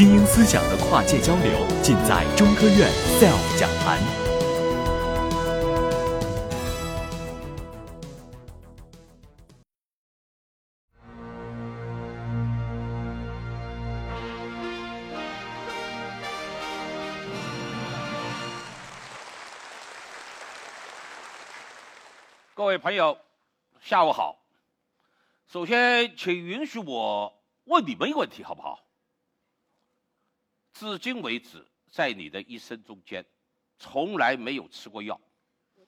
精英思想的跨界交流，尽在中科院 SELF 讲坛。各位朋友，下午好。首先，请允许我问你们一个问题，好不好？至今为止，在你的一生中间，从来没有吃过药，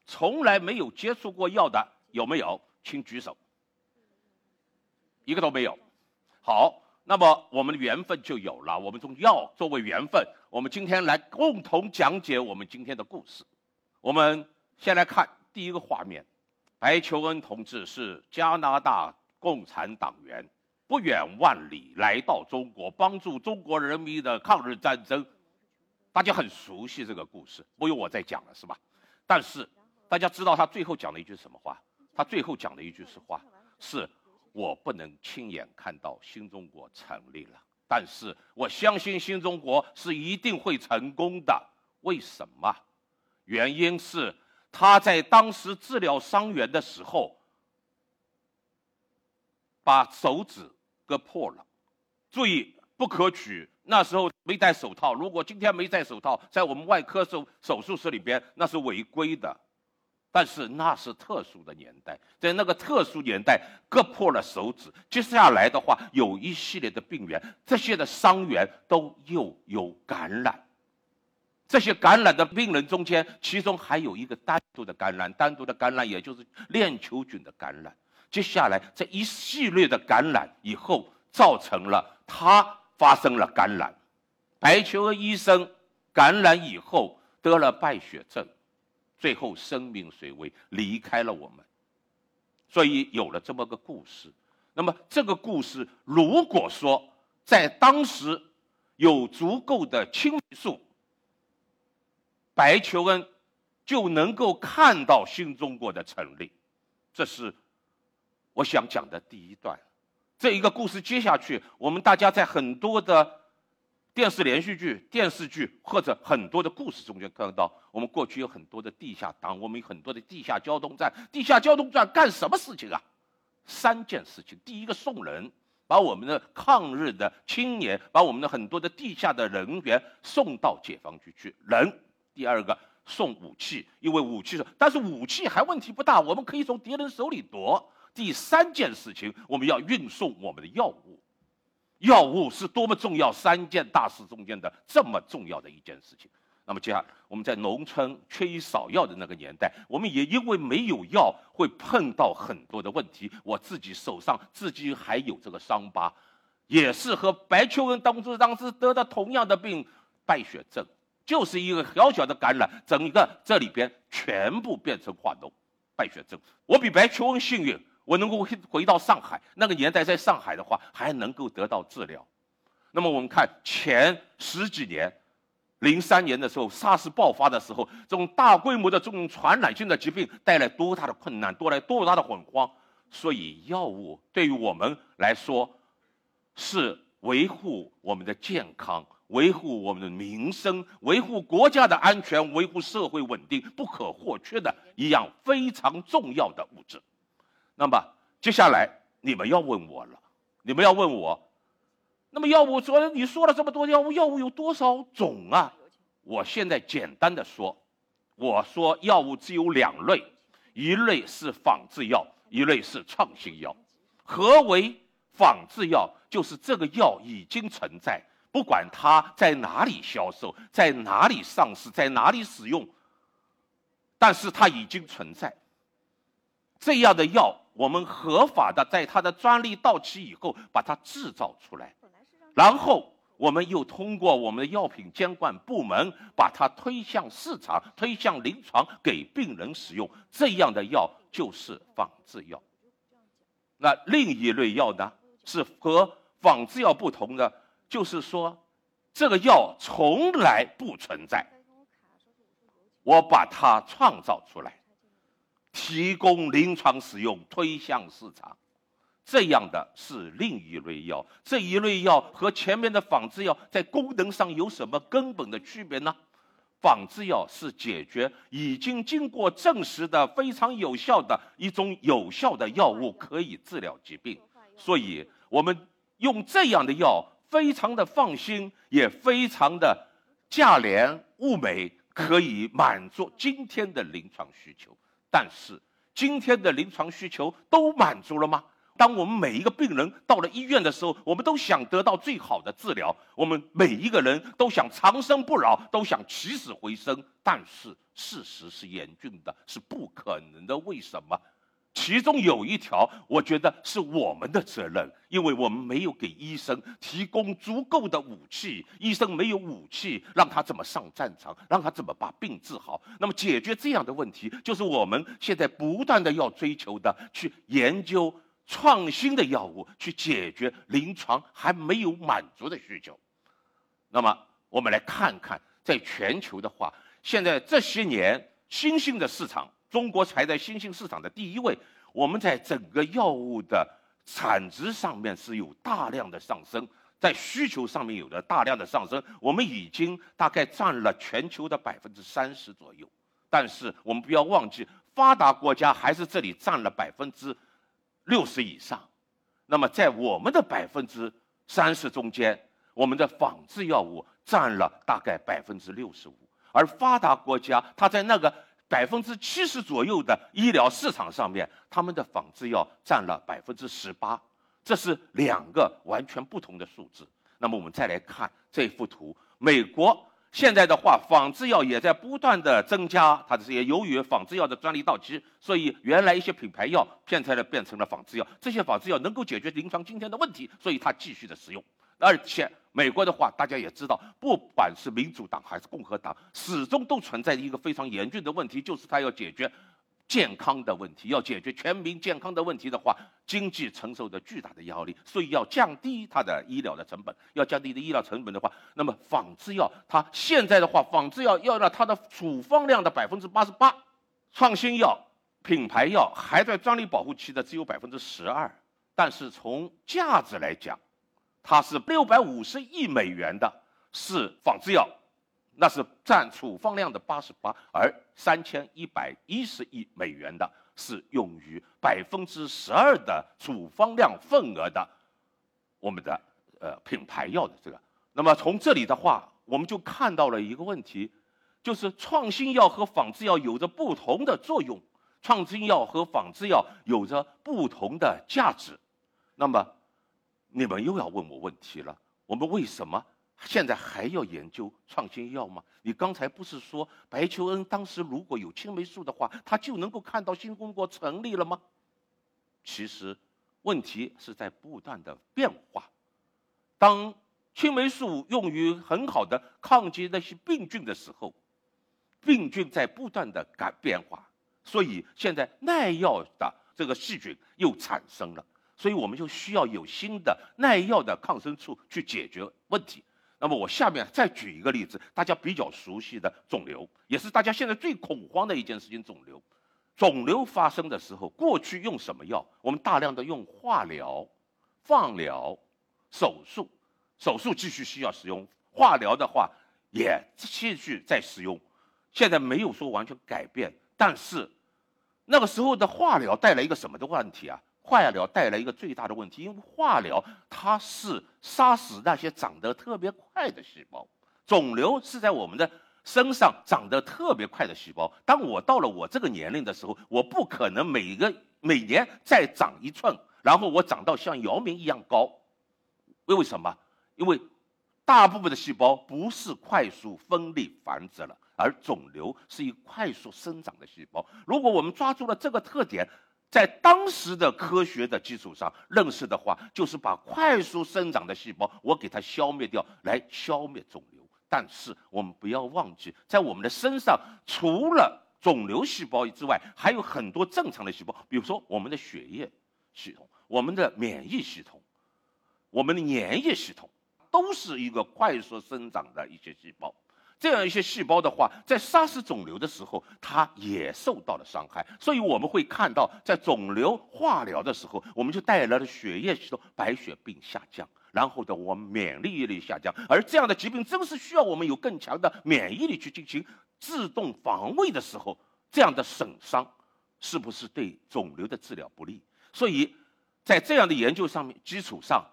从来没有接触过药的有没有？请举手。一个都没有。好，那么我们的缘分就有了。我们从药作为缘分，我们今天来共同讲解我们今天的故事。我们先来看第一个画面，白求恩同志是加拿大共产党员。不远万里来到中国，帮助中国人民的抗日战争，大家很熟悉这个故事，不用我再讲了，是吧？但是大家知道他最后讲了一句什么话？他最后讲的一句是话，是我不能亲眼看到新中国成立了，但是我相信新中国是一定会成功的。为什么？原因是他在当时治疗伤员的时候，把手指。割破了，注意不可取。那时候没戴手套，如果今天没戴手套，在我们外科手手术室里边那是违规的。但是那是特殊的年代，在那个特殊年代割破了手指，接下来的话有一系列的病源，这些的伤员都又有感染。这些感染的病人中间，其中还有一个单独的感染，单独的感染也就是链球菌的感染。接下来这一系列的感染以后，造成了他发生了感染。白求恩医生感染以后得了败血症，最后生命垂危，离开了我们。所以有了这么个故事。那么这个故事，如果说在当时有足够的青霉素，白求恩就能够看到新中国的成立。这是。我想讲的第一段，这一个故事接下去，我们大家在很多的电视连续剧、电视剧或者很多的故事中间看到，我们过去有很多的地下党，我们有很多的地下交通站。地下交通站干什么事情啊？三件事情：第一个送人，把我们的抗日的青年，把我们的很多的地下的人员送到解放区去；人，第二个送武器，因为武器是，但是武器还问题不大，我们可以从敌人手里夺。第三件事情，我们要运送我们的药物，药物是多么重要！三件大事中间的这么重要的一件事情。那么接下来，我们在农村缺医少药的那个年代，我们也因为没有药，会碰到很多的问题。我自己手上至今还有这个伤疤，也是和白求恩当初当时得的同样的病——败血症，就是一个小小的感染，整个这里边全部变成化脓，败血症。我比白求恩幸运。我能够回回到上海，那个年代在上海的话，还能够得到治疗。那么我们看前十几年，零三年的时候，SARS 爆发的时候，这种大规模的这种传染性的疾病带来多大的困难，多来多大的恐慌。所以药物对于我们来说，是维护我们的健康、维护我们的民生、维护国家的安全、维护社会稳定不可或缺的一样非常重要的物质。那么接下来你们要问我了，你们要问我，那么药物说你说了这么多药物，药物有多少种啊？我现在简单的说，我说药物只有两类，一类是仿制药，一类是创新药。何为仿制药？就是这个药已经存在，不管它在哪里销售，在哪里上市，在哪里使用，但是它已经存在。这样的药。我们合法的在它的专利到期以后把它制造出来，然后我们又通过我们的药品监管部门把它推向市场、推向临床给病人使用。这样的药就是仿制药。那另一类药呢，是和仿制药不同的，就是说这个药从来不存在，我把它创造出来。提供临床使用，推向市场，这样的是另一类药。这一类药和前面的仿制药在功能上有什么根本的区别呢？仿制药是解决已经经过证实的非常有效的一种有效的药物，可以治疗疾病。所以，我们用这样的药，非常的放心，也非常的价廉物美，可以满足今天的临床需求。但是，今天的临床需求都满足了吗？当我们每一个病人到了医院的时候，我们都想得到最好的治疗，我们每一个人都想长生不老，都想起死回生。但是事实是严峻的，是不可能的。为什么？其中有一条，我觉得是我们的责任，因为我们没有给医生提供足够的武器，医生没有武器，让他怎么上战场，让他怎么把病治好。那么解决这样的问题，就是我们现在不断的要追求的，去研究创新的药物，去解决临床还没有满足的需求。那么我们来看看，在全球的话，现在这些年新兴的市场。中国排在新兴市场的第一位，我们在整个药物的产值上面是有大量的上升，在需求上面有了大量的上升，我们已经大概占了全球的百分之三十左右。但是我们不要忘记，发达国家还是这里占了百分之六十以上。那么在我们的百分之三十中间，我们的仿制药物占了大概百分之六十五，而发达国家它在那个。百分之七十左右的医疗市场上面，他们的仿制药占了百分之十八，这是两个完全不同的数字。那么我们再来看这幅图，美国现在的话，仿制药也在不断的增加，它这些由于仿制药的专利到期，所以原来一些品牌药现在呢变成了仿制药，这些仿制药能够解决临床今天的问题，所以它继续的使用，而且。美国的话，大家也知道，不管是民主党还是共和党，始终都存在一个非常严峻的问题，就是他要解决健康的问题，要解决全民健康的问题的话，经济承受着巨大的压力，所以要降低它的医疗的成本。要降低的医疗成本的话，那么仿制药，它现在的话，仿制药要让它的处方量的百分之八十八，创新药、品牌药还在专利保护期的只有百分之十二，但是从价值来讲。它是六百五十亿美元的，是仿制药，那是占处方量的八十八；而三千一百一十亿美元的是用于百分之十二的处方量份额的，我们的呃品牌药的这个。那么从这里的话，我们就看到了一个问题，就是创新药和仿制药有着不同的作用，创新药和仿制药有着不同的价值，那么。你们又要问我问题了，我们为什么现在还要研究创新药吗？你刚才不是说白求恩当时如果有青霉素的话，他就能够看到新中国成立了吗？其实问题是在不断的变化。当青霉素用于很好的抗击那些病菌的时候，病菌在不断的改变化，所以现在耐药的这个细菌又产生了。所以我们就需要有新的耐药的抗生素去解决问题。那么我下面再举一个例子，大家比较熟悉的肿瘤，也是大家现在最恐慌的一件事情。肿瘤，肿瘤发生的时候，过去用什么药？我们大量的用化疗、放疗、手术。手术继续需要使用，化疗的话也继续在使用。现在没有说完全改变，但是那个时候的化疗带来一个什么的问题啊？化疗带来一个最大的问题，因为化疗它是杀死那些长得特别快的细胞，肿瘤是在我们的身上长得特别快的细胞。当我到了我这个年龄的时候，我不可能每个每年再长一寸，然后我长到像姚明一样高。为什么？因为大部分的细胞不是快速分裂繁殖了，而肿瘤是以快速生长的细胞。如果我们抓住了这个特点，在当时的科学的基础上认识的话，就是把快速生长的细胞我给它消灭掉，来消灭肿瘤。但是我们不要忘记，在我们的身上，除了肿瘤细胞之外，还有很多正常的细胞，比如说我们的血液系统、我们的免疫系统、我们的粘液系统，都是一个快速生长的一些细胞。这样一些细胞的话，在杀死肿瘤的时候，它也受到了伤害。所以我们会看到，在肿瘤化疗的时候，我们就带来了血液系统白血病下降，然后的我们免疫力下降。而这样的疾病正是需要我们有更强的免疫力去进行自动防卫的时候，这样的损伤是不是对肿瘤的治疗不利？所以，在这样的研究上面基础上，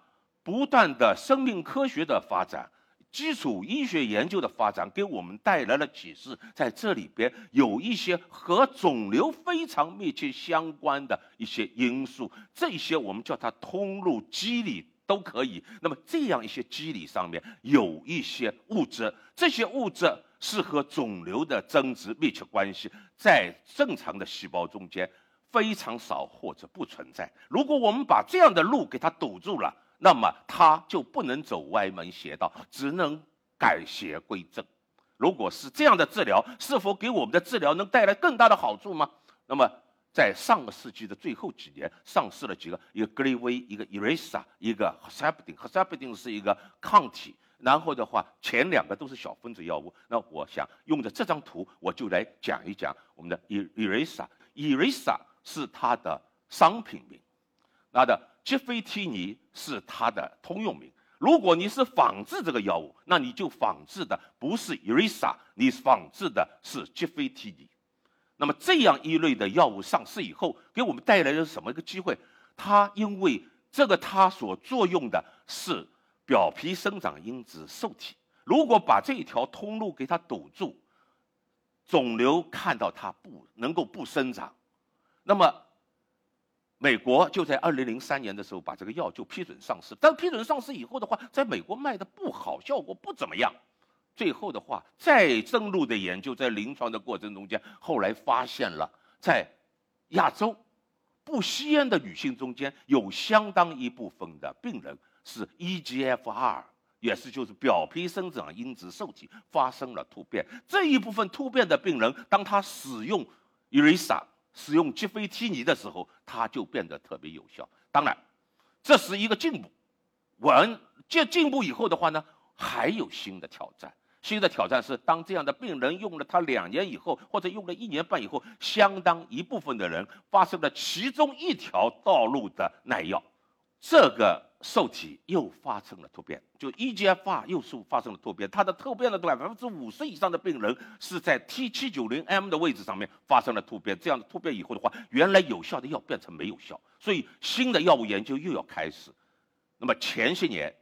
不断的生命科学的发展。基础医学研究的发展给我们带来了启示，在这里边有一些和肿瘤非常密切相关的一些因素，这些我们叫它通路机理都可以。那么这样一些机理上面有一些物质，这些物质是和肿瘤的增殖密切关系，在正常的细胞中间非常少或者不存在。如果我们把这样的路给它堵住了。那么他就不能走歪门邪道，只能改邪归正。如果是这样的治疗，是否给我们的治疗能带来更大的好处吗？那么在上个世纪的最后几年，上市了几个，一个格雷威，一个 Erisa，一个 h e p i d i n h e p i d i n 是一个抗体。然后的话，前两个都是小分子药物。那我想用着这张图，我就来讲一讲我们的 Erisa。Erisa 是它的商品名，那的。吉非替尼是它的通用名。如果你是仿制这个药物，那你就仿制的不是 Erisa，你仿制的是吉非替尼。那么这样一类的药物上市以后，给我们带来了什么一个机会？它因为这个它所作用的是表皮生长因子受体，如果把这一条通路给它堵住，肿瘤看到它不能够不生长，那么。美国就在二零零三年的时候把这个药就批准上市，但批准上市以后的话，在美国卖的不好，效果不怎么样。最后的话，再深入的研究，在临床的过程中间，后来发现了在亚洲不吸烟的女性中间，有相当一部分的病人是 EGFR，也是就是表皮生长因子受体发生了突变。这一部分突变的病人，当他使用 Erisa。使用吉非替尼的时候，它就变得特别有效。当然，这是一个进步。完，这进步以后的话呢，还有新的挑战。新的挑战是，当这样的病人用了它两年以后，或者用了一年半以后，相当一部分的人发生了其中一条道路的耐药，这个。受体又发生了突变，就 EGFR 又是发生了突变，它的突变的百分之五十以上的病人是在 T790M 的位置上面发生了突变。这样的突变以后的话，原来有效的药变成没有效，所以新的药物研究又要开始。那么前些年，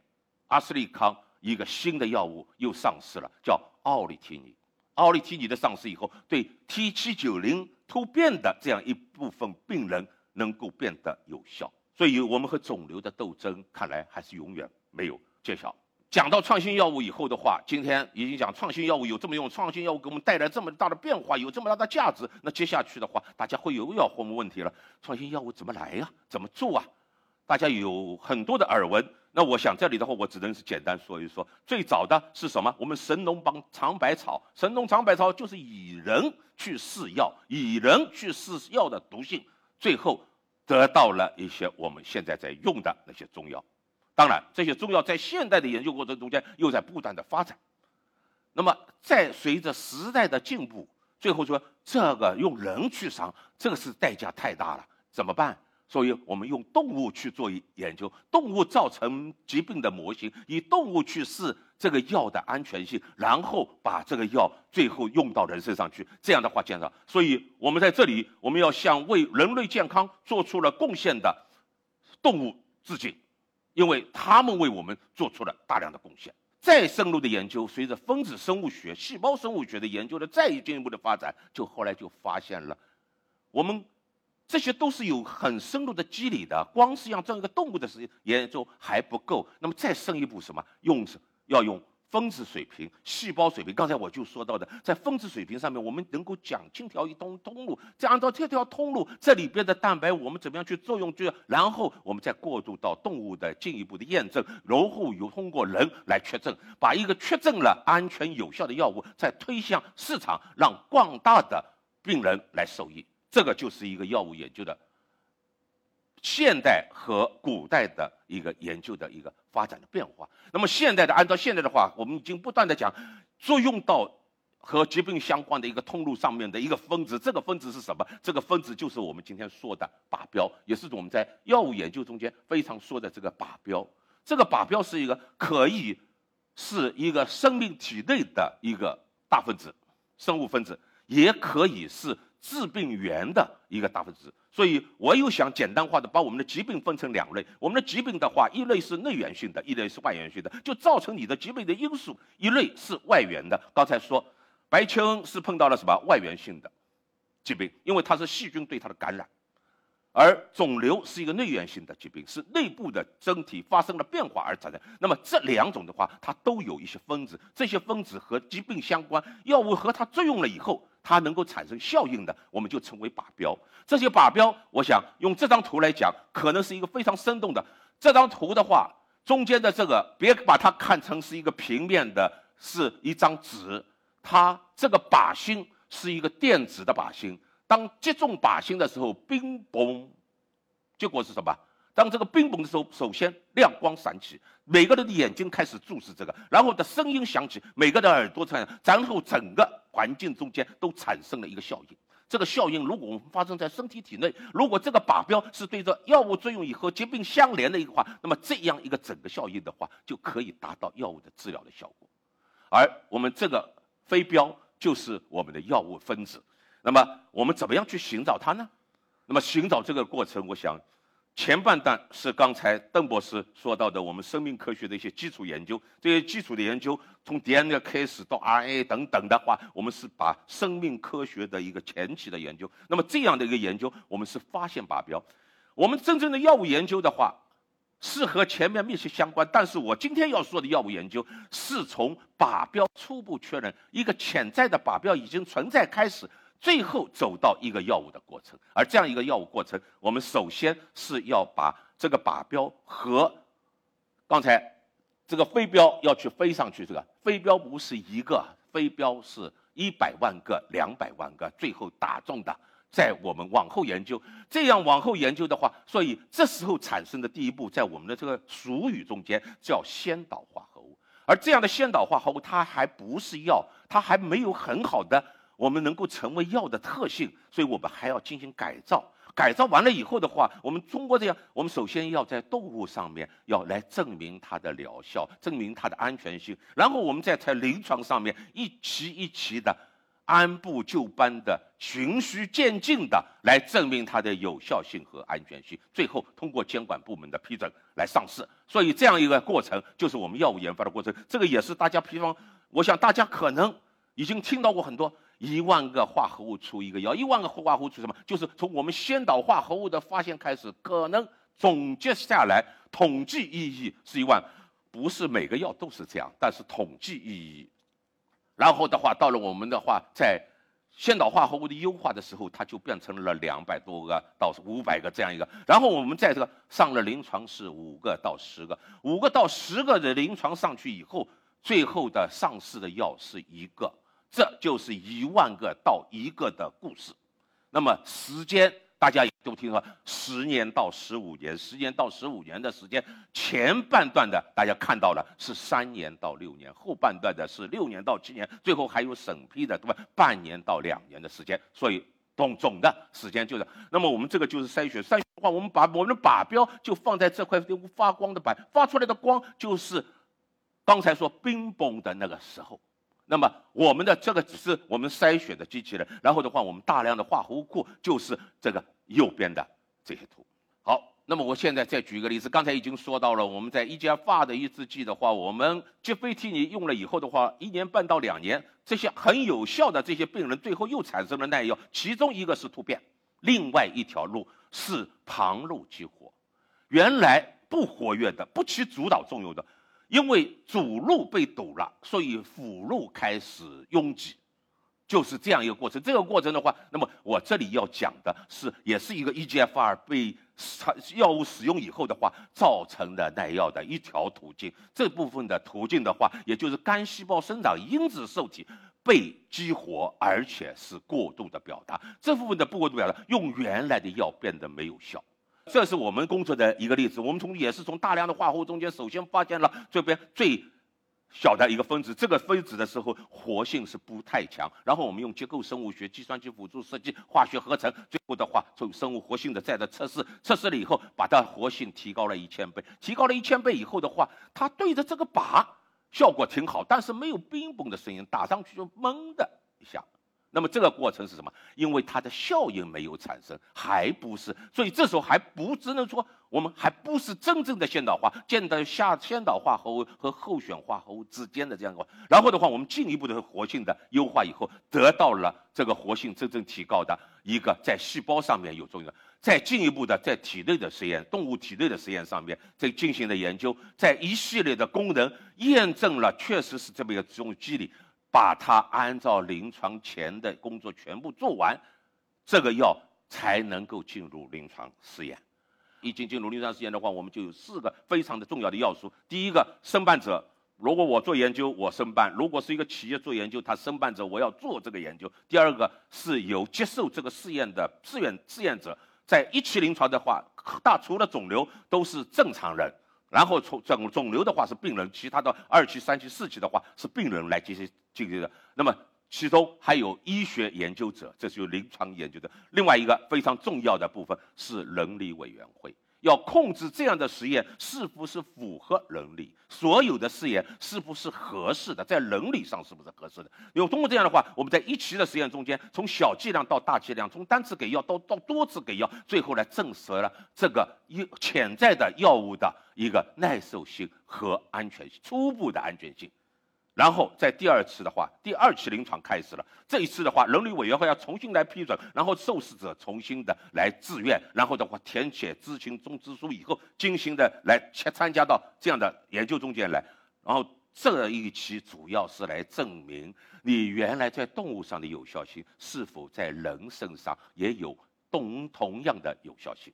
阿斯利康一个新的药物又上市了，叫奥利替尼。奥利替尼的上市以后，对 T790 突变的这样一部分病人能够变得有效。所以，我们和肿瘤的斗争看来还是永远没有揭晓。讲到创新药物以后的话，今天已经讲创新药物有这么用，创新药物给我们带来这么大的变化，有这么大的价值。那接下去的话，大家会有要问问题了：创新药物怎么来呀？怎么做啊？大家有很多的耳闻。那我想这里的话，我只能是简单说一说。最早的是什么？我们神农帮尝百草，神农尝百草就是以人去试药，以人去试药的毒性，最后。得到了一些我们现在在用的那些中药，当然这些中药在现代的研究过程中间又在不断的发展。那么在随着时代的进步，最后说这个用人去伤，这个是代价太大了，怎么办？所以我们用动物去做研究，动物造成疾病的模型，以动物去试这个药的安全性，然后把这个药最后用到人身上去。这样的话，减少。所以我们在这里，我们要向为人类健康做出了贡献的动物致敬，因为他们为我们做出了大量的贡献。再深入的研究，随着分子生物学、细胞生物学的研究的再进一步的发展，就后来就发现了我们。这些都是有很深入的机理的，光是让这样一个动物的实研究还不够，那么再深一步什么？用要用分子水平、细胞水平。刚才我就说到的，在分子水平上面，我们能够讲清条一通通路，再按照这条通路，这里边的蛋白我们怎么样去作用？就然后我们再过渡到动物的进一步的验证，然后又通过人来确证，把一个确证了安全有效的药物再推向市场，让广大的病人来受益。这个就是一个药物研究的现代和古代的一个研究的一个发展的变化。那么现代的，按照现在的话，我们已经不断的讲，作用到和疾病相关的一个通路上面的一个分子，这个分子是什么？这个分子就是我们今天说的靶标，也是我们在药物研究中间非常说的这个靶标。这个靶标是一个可以是一个生命体内的一个大分子，生物分子，也可以是致病源的一个大分子。所以我又想简单化的把我们的疾病分成两类。我们的疾病的话，一类是内源性的，一类是外源性的，就造成你的疾病的因素，一类是外源的。刚才说。白求恩是碰到了什么外源性的疾病，因为它是细菌对它的感染，而肿瘤是一个内源性的疾病，是内部的真体发生了变化而产生。那么这两种的话，它都有一些分子，这些分子和疾病相关，药物和它作用了以后，它能够产生效应的，我们就称为靶标。这些靶标，我想用这张图来讲，可能是一个非常生动的。这张图的话，中间的这个别把它看成是一个平面的，是一张纸。它这个靶心是一个电子的靶心，当击中靶心的时候，冰崩，结果是什么？当这个冰崩的时候，首先亮光闪起，每个人的眼睛开始注视这个，然后的声音响起，每个人的耳朵产生，然后整个环境中间都产生了一个效应。这个效应如果我们发生在身体体内，如果这个靶标是对着药物作用以后疾病相连的一个话，那么这样一个整个效应的话，就可以达到药物的治疗的效果。而我们这个。飞镖就是我们的药物分子，那么我们怎么样去寻找它呢？那么寻找这个过程，我想前半段是刚才邓博士说到的我们生命科学的一些基础研究，这些基础的研究从 DNA 开始到 RNA 等等的话，我们是把生命科学的一个前期的研究。那么这样的一个研究，我们是发现靶标。我们真正的药物研究的话。是和前面密切相关，但是我今天要说的药物研究是从靶标初步确认一个潜在的靶标已经存在开始，最后走到一个药物的过程。而这样一个药物过程，我们首先是要把这个靶标和刚才这个飞镖要去飞上去，这个飞镖不是一个，飞镖是一百万个、两百万个，最后打中的。在我们往后研究，这样往后研究的话，所以这时候产生的第一步，在我们的这个俗语中间叫先导化合物。而这样的先导化合物，它还不是药，它还没有很好的我们能够成为药的特性，所以我们还要进行改造。改造完了以后的话，我们中国这样，我们首先要在动物上面要来证明它的疗效，证明它的安全性，然后我们再在临床上面一期一期的。按部就班的、循序渐进的来证明它的有效性和安全性，最后通过监管部门的批准来上市。所以这样一个过程就是我们药物研发的过程。这个也是大家比方，我想大家可能已经听到过很多，一万个化合物出一个药，一万个化合物出什么？就是从我们先导化合物的发现开始，可能总结下来，统计意义是一万，不是每个药都是这样，但是统计意义。然后的话，到了我们的话，在先导化合物的优化的时候，它就变成了两百多个到五百个这样一个。然后我们在这个上了临床是五个到十个，五个到十个的临床上去以后，最后的上市的药是一个，这就是一万个到一个的故事。那么时间。大家也都听说，十年到十五年，十年到十五年的时间，前半段的大家看到了是三年到六年，后半段的是六年到七年，最后还有审批的，对吧？半年到两年的时间，所以总总的时间就是。那么我们这个就是筛选，筛选的话，我们把我们的靶标就放在这块发光的板，发出来的光就是刚才说冰崩的那个时候。那么我们的这个只是我们筛选的机器人，然后的话，我们大量的化合物库就是这个右边的这些图。好，那么我现在再举一个例子，刚才已经说到了，我们在一家发的抑制剂的话，我们吉非替尼用了以后的话，一年半到两年，这些很有效的这些病人最后又产生了耐药，其中一个是突变，另外一条路是旁路激活，原来不活跃的、不起主导作用的。因为主路被堵了，所以辅路开始拥挤，就是这样一个过程。这个过程的话，那么我这里要讲的是，也是一个 EGFR 被药物使用以后的话造成的耐药的一条途径。这部分的途径的话，也就是肝细胞生长因子受体被激活，而且是过度的表达。这部分的不过度表达，用原来的药变得没有效。这是我们工作的一个例子。我们从也是从大量的化合物中间，首先发现了这边最小的一个分子，这个分子的时候活性是不太强。然后我们用结构生物学、计算机辅助设计、化学合成，最后的话从生物活性的再的测试，测试了以后，把它活性提高了一千倍。提高了一千倍以后的话，它对着这个靶效果挺好，但是没有冰崩的声音，打上去就闷的一下。那么这个过程是什么？因为它的效应没有产生，还不是，所以这时候还不只能说我们还不是真正的先导化，见到下先导化合物和候选化合物之间的这样一个。然后的话，我们进一步的活性的优化以后，得到了这个活性真正提高的一个在细胞上面有作用，再进一步的在体内的实验，动物体内的实验上面在进行的研究，在一系列的功能验证了，确实是这么一种机理。把它按照临床前的工作全部做完，这个药才能够进入临床试验。已经进入临床试验的话，我们就有四个非常的重要的要素。第一个，申办者，如果我做研究，我申办；如果是一个企业做研究，他申办者我要做这个研究。第二个，是有接受这个试验的志愿试验者，在一期临床的话，大除了肿瘤都是正常人。然后从肿肿瘤的话是病人，其他的二期、三期、四期的话是病人来进行进行的。那么其中还有医学研究者，这是有临床研究的。另外一个非常重要的部分是伦理委员会。要控制这样的实验是不是符合伦理？所有的试验是不是合适的？在伦理上是不是合适的？有通过这样的话，我们在一期的实验中间，从小剂量到大剂量，从单次给药到到多次给药，最后来证实了这个一潜在的药物的一个耐受性和安全性，初步的安全性。然后在第二次的话，第二期临床开始了。这一次的话，伦理委员会要重新来批准，然后受试者重新的来自愿，然后的话填写知情通知书以后，精心的来参参加到这样的研究中间来。然后这一期主要是来证明你原来在动物上的有效性是否在人身上也有同同样的有效性。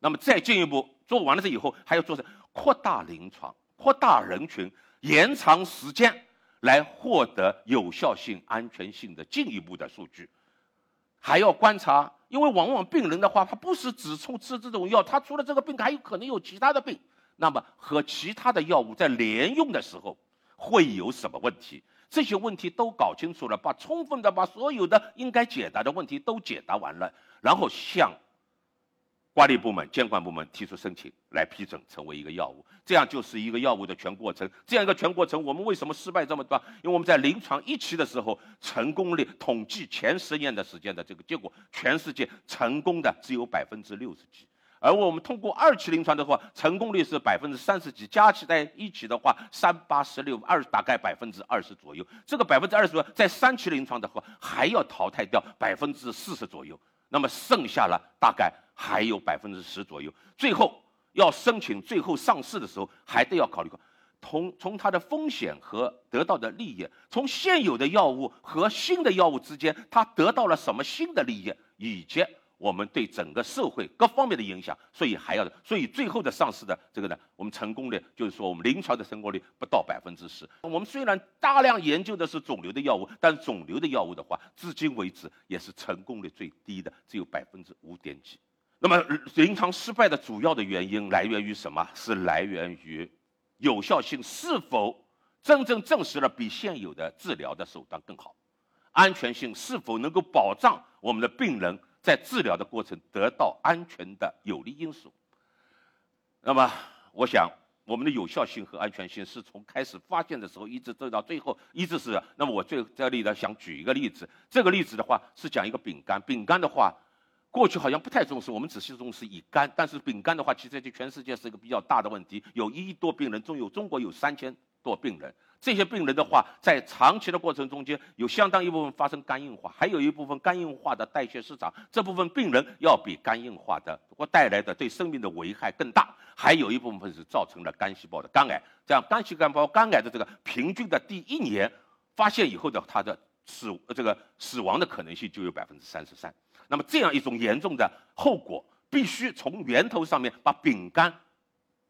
那么再进一步做完了这以后，还要做是扩大临床、扩大人群、延长时间。来获得有效性、安全性的进一步的数据，还要观察，因为往往病人的话，他不是只从吃这种药，他除了这个病，还有可能有其他的病，那么和其他的药物在连用的时候会有什么问题？这些问题都搞清楚了，把充分的把所有的应该解答的问题都解答完了，然后向。管理部门、监管部门提出申请来批准成为一个药物，这样就是一个药物的全过程。这样一个全过程，我们为什么失败这么多？因为我们在临床一期的时候，成功率统计前十年的时间的这个结果，全世界成功的只有百分之六十几。而我们通过二期临床的话，成功率是百分之三十几，加起在一起的话，三八十六二大概百分之二十左右。这个百分之二十在三期临床的话，还要淘汰掉百分之四十左右。那么剩下了大概还有百分之十左右，最后要申请最后上市的时候，还得要考虑过，从从它的风险和得到的利益，从现有的药物和新的药物之间，它得到了什么新的利益，以及。我们对整个社会各方面的影响，所以还要，所以最后的上市的这个呢，我们成功率就是说，我们临床的成功率不到百分之十。我们虽然大量研究的是肿瘤的药物，但肿瘤的药物的话，至今为止也是成功率最低的，只有百分之五点几。那么临床失败的主要的原因来源于什么？是来源于有效性是否真正证实了比现有的治疗的手段更好，安全性是否能够保障我们的病人。在治疗的过程得到安全的有利因素。那么，我想我们的有效性和安全性是从开始发现的时候一直做到最后，一直是。那么我最这里呢，想举一个例子。这个例子的话是讲一个饼干，饼干的话，过去好像不太重视，我们只是重视乙肝。但是丙肝的话，其实在全世界是一个比较大的问题，有一亿多病人，中有中国有三千多病人。这些病人的话，在长期的过程中间，有相当一部分发生肝硬化，还有一部分肝硬化的代谢失常。这部分病人要比肝硬化的或带来的对生命的危害更大。还有一部分是造成了肝细胞的肝癌。这样肝细胞肝癌的这个平均的第一年发现以后的，它的死这个死亡的可能性就有百分之三十三。那么这样一种严重的后果，必须从源头上面把丙肝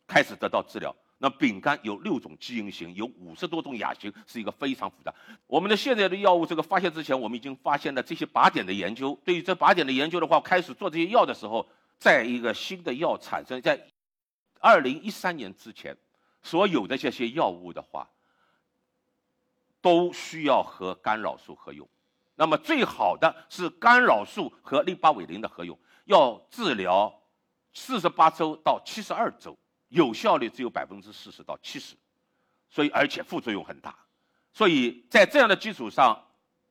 开始得到治疗。那丙肝有六种基因型，有五十多种亚型，是一个非常复杂。我们的现在的药物这个发现之前，我们已经发现了这些靶点的研究。对于这靶点的研究的话，开始做这些药的时候，在一个新的药产生在二零一三年之前，所有的这些药物的话，都需要和干扰素合用。那么最好的是干扰素和利巴韦林的合用，要治疗四十八周到七十二周，有效率只有百分之四十到七十，所以而且副作用很大。所以在这样的基础上，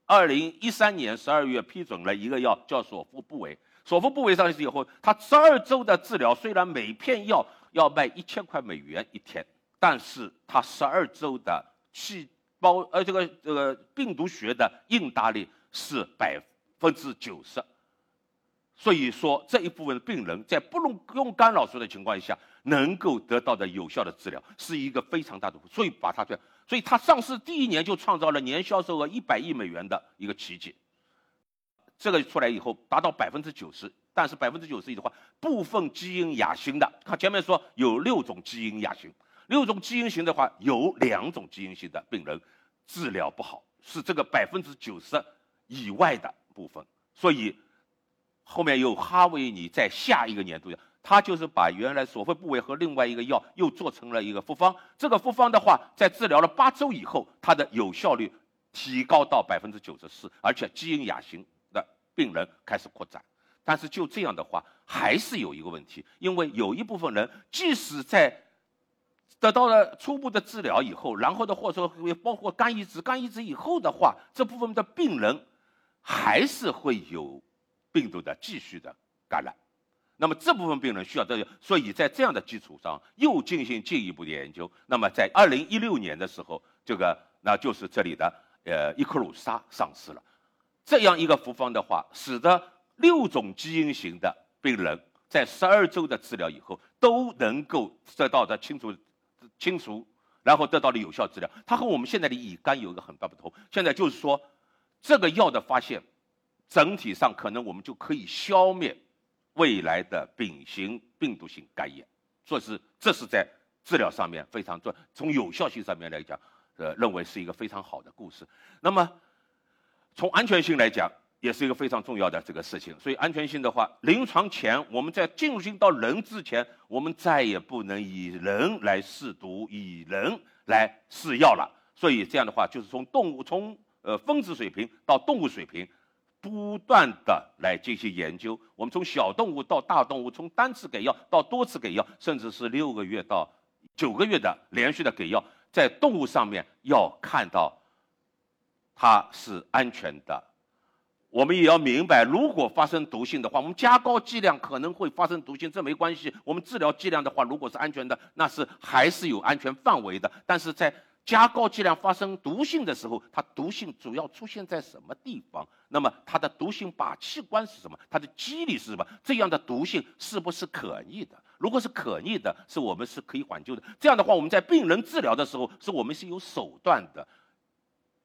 二零一三年十二月批准了一个药叫索福布韦。索福布韦上市以后，它十二周的治疗虽然每片药要卖一千块美元一天，但是它十二周的细胞呃这个这个病毒学的应答率是百分之九十。所以说这一部分病人在不用用干扰素的情况下，能够得到的有效的治疗，是一个非常大的。所以把它这，所以它上市第一年就创造了年销售额一百亿美元的一个奇迹。这个出来以后达到百分之九十，但是百分之九十的话，部分基因亚型的，看前面说有六种基因亚型，六种基因型的话，有两种基因型的病人治疗不好，是这个百分之九十以外的部分。所以后面有哈维尼在下一个年度，他就是把原来索菲部位和另外一个药又做成了一个复方。这个复方的话，在治疗了八周以后，它的有效率提高到百分之九十四，而且基因亚型的。病人开始扩展，但是就这样的话，还是有一个问题，因为有一部分人即使在得到了初步的治疗以后，然后的或者说包括肝移植、肝移植以后的话，这部分的病人还是会有病毒的继续的感染。那么这部分病人需要这个，所以在这样的基础上又进行进一步的研究。那么在二零一六年的时候，这个那就是这里的呃伊克鲁沙上市了。这样一个复方的话，使得六种基因型的病人在十二周的治疗以后都能够得到的清除、清除，然后得到了有效治疗。它和我们现在的乙肝有一个很大不同。现在就是说，这个药的发现，整体上可能我们就可以消灭未来的丙型病毒性肝炎。所以是这是在治疗上面非常重，从有效性上面来讲，呃，认为是一个非常好的故事。那么。从安全性来讲，也是一个非常重要的这个事情。所以安全性的话，临床前我们在进入到人之前，我们再也不能以人来试毒，以人来试药了。所以这样的话，就是从动物从呃分子水平到动物水平，不断的来进行研究。我们从小动物到大动物，从单次给药到多次给药，甚至是六个月到九个月的连续的给药，在动物上面要看到。它是安全的，我们也要明白，如果发生毒性的话，我们加高剂量可能会发生毒性，这没关系。我们治疗剂量的话，如果是安全的，那是还是有安全范围的。但是在加高剂量发生毒性的时候，它毒性主要出现在什么地方？那么它的毒性靶器官是什么？它的机理是什么？这样的毒性是不是可逆的？如果是可逆的，是我们是可以缓救的。这样的话，我们在病人治疗的时候，是我们是有手段的。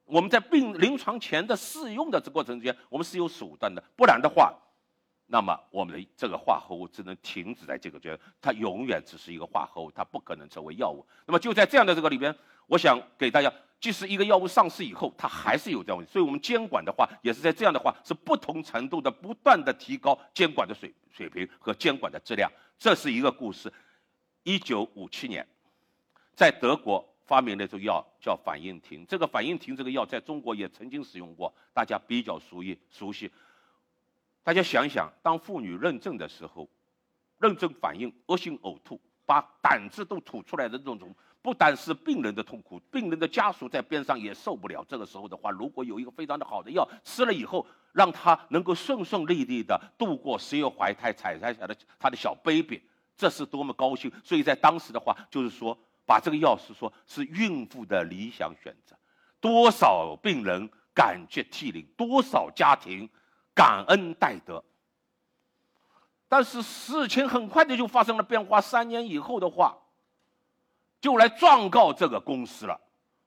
我们在病临床前的试用的这过程中间，我们是有手段的，不然的话，那么我们的这个化合物只能停止在这个阶段，它永远只是一个化合物，它不可能成为药物。那么就在这样的这个里边，我想给大家，即使一个药物上市以后，它还是有这样问题，所以我们监管的话，也是在这样的话，是不同程度的不断的提高监管的水水平和监管的质量。这是一个故事。一九五七年，在德国。发明了一种药叫反应停，这个反应停这个药在中国也曾经使用过，大家比较熟悉熟悉。大家想想，当妇女认证的时候，认证反应恶性呕吐，把胆汁都吐出来的这种，不单是病人的痛苦，病人的家属在边上也受不了。这个时候的话，如果有一个非常的好的药，吃了以后，让他能够顺顺利利的度过十月怀胎，产下的他的小 baby，这是多么高兴！所以在当时的话，就是说。把这个药是说，是孕妇的理想选择，多少病人感激涕零，多少家庭感恩戴德。但是事情很快的就发生了变化，三年以后的话，就来状告这个公司了，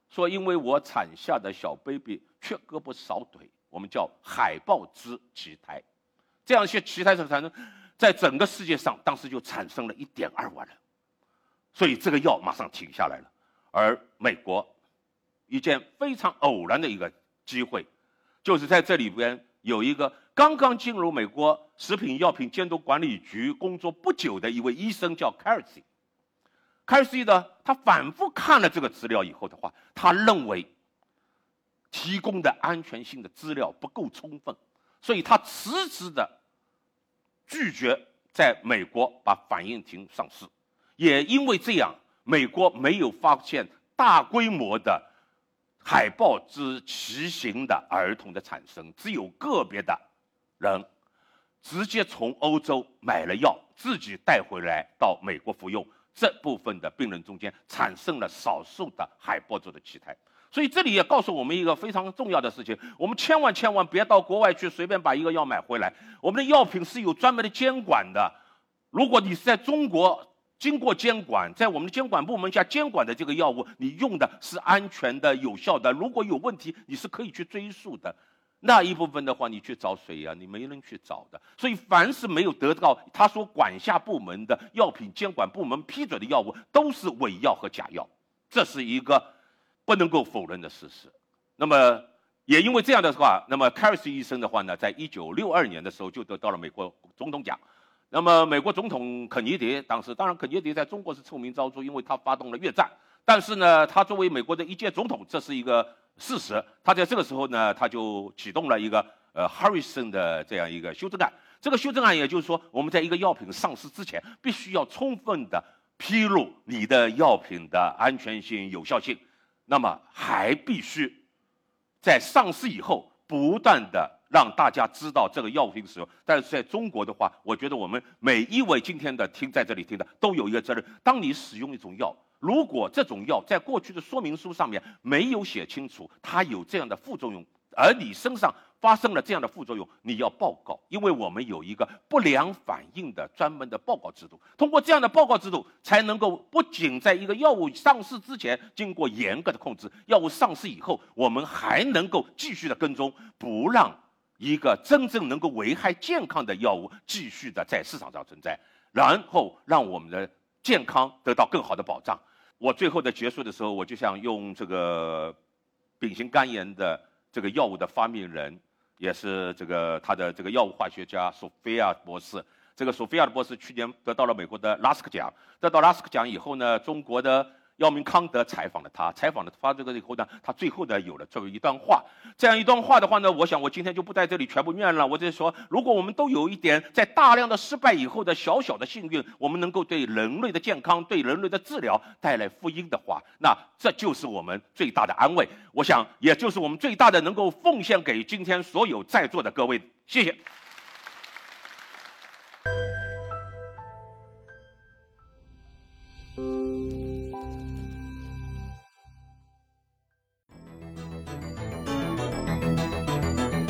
说因为我产下的小 baby 缺胳膊少腿，我们叫海豹之畸胎，这样一些畸胎所产生，在整个世界上当时就产生了一点二万人。所以这个药马上停下来了，而美国一件非常偶然的一个机会，就是在这里边有一个刚刚进入美国食品药品监督管理局工作不久的一位医生叫凯尔西。凯尔西呢，他反复看了这个资料以后的话，他认为提供的安全性的资料不够充分，所以他迟迟的拒绝在美国把反应停上市。也因为这样，美国没有发现大规模的海豹之畸形的儿童的产生，只有个别的人直接从欧洲买了药，自己带回来到美国服用。这部分的病人中间产生了少数的海豹族的畸胎。所以这里也告诉我们一个非常重要的事情：我们千万千万别到国外去随便把一个药买回来。我们的药品是有专门的监管的。如果你是在中国，经过监管，在我们的监管部门下监管的这个药物，你用的是安全的、有效的。如果有问题，你是可以去追溯的。那一部分的话，你去找谁呀？你没人去找的。所以，凡是没有得到他所管辖部门的药品监管部门批准的药物，都是伪药和假药，这是一个不能够否认的事实。那么，也因为这样的话，那么凯瑞斯医生的话呢，在一九六二年的时候就得到了美国总统奖。那么，美国总统肯尼迪当时，当然肯尼迪在中国是臭名昭著，因为他发动了越战。但是呢，他作为美国的一届总统，这是一个事实。他在这个时候呢，他就启动了一个呃 Harrison 的这样一个修正案。这个修正案也就是说，我们在一个药品上市之前，必须要充分的披露你的药品的安全性、有效性。那么还必须在上市以后不断的。让大家知道这个药品使用，但是在中国的话，我觉得我们每一位今天的听在这里听的都有一个责任。当你使用一种药，如果这种药在过去的说明书上面没有写清楚它有这样的副作用，而你身上。发生了这样的副作用，你要报告，因为我们有一个不良反应的专门的报告制度。通过这样的报告制度，才能够不仅在一个药物上市之前经过严格的控制，药物上市以后，我们还能够继续的跟踪，不让一个真正能够危害健康的药物继续的在市场上存在，然后让我们的健康得到更好的保障。我最后的结束的时候，我就想用这个丙型肝炎的这个药物的发明人。也是这个他的这个药物化学家索菲亚博士，这个索菲亚的博士去年得到了美国的拉斯克奖，得到拉斯克奖以后呢，中国的。药明康德采访了他，采访了他这个以后呢，他最后呢有了这么一段话。这样一段话的话呢，我想我今天就不在这里全部念了。我就说，如果我们都有一点在大量的失败以后的小小的幸运，我们能够对人类的健康、对人类的治疗带来福音的话，那这就是我们最大的安慰。我想，也就是我们最大的能够奉献给今天所有在座的各位。谢谢。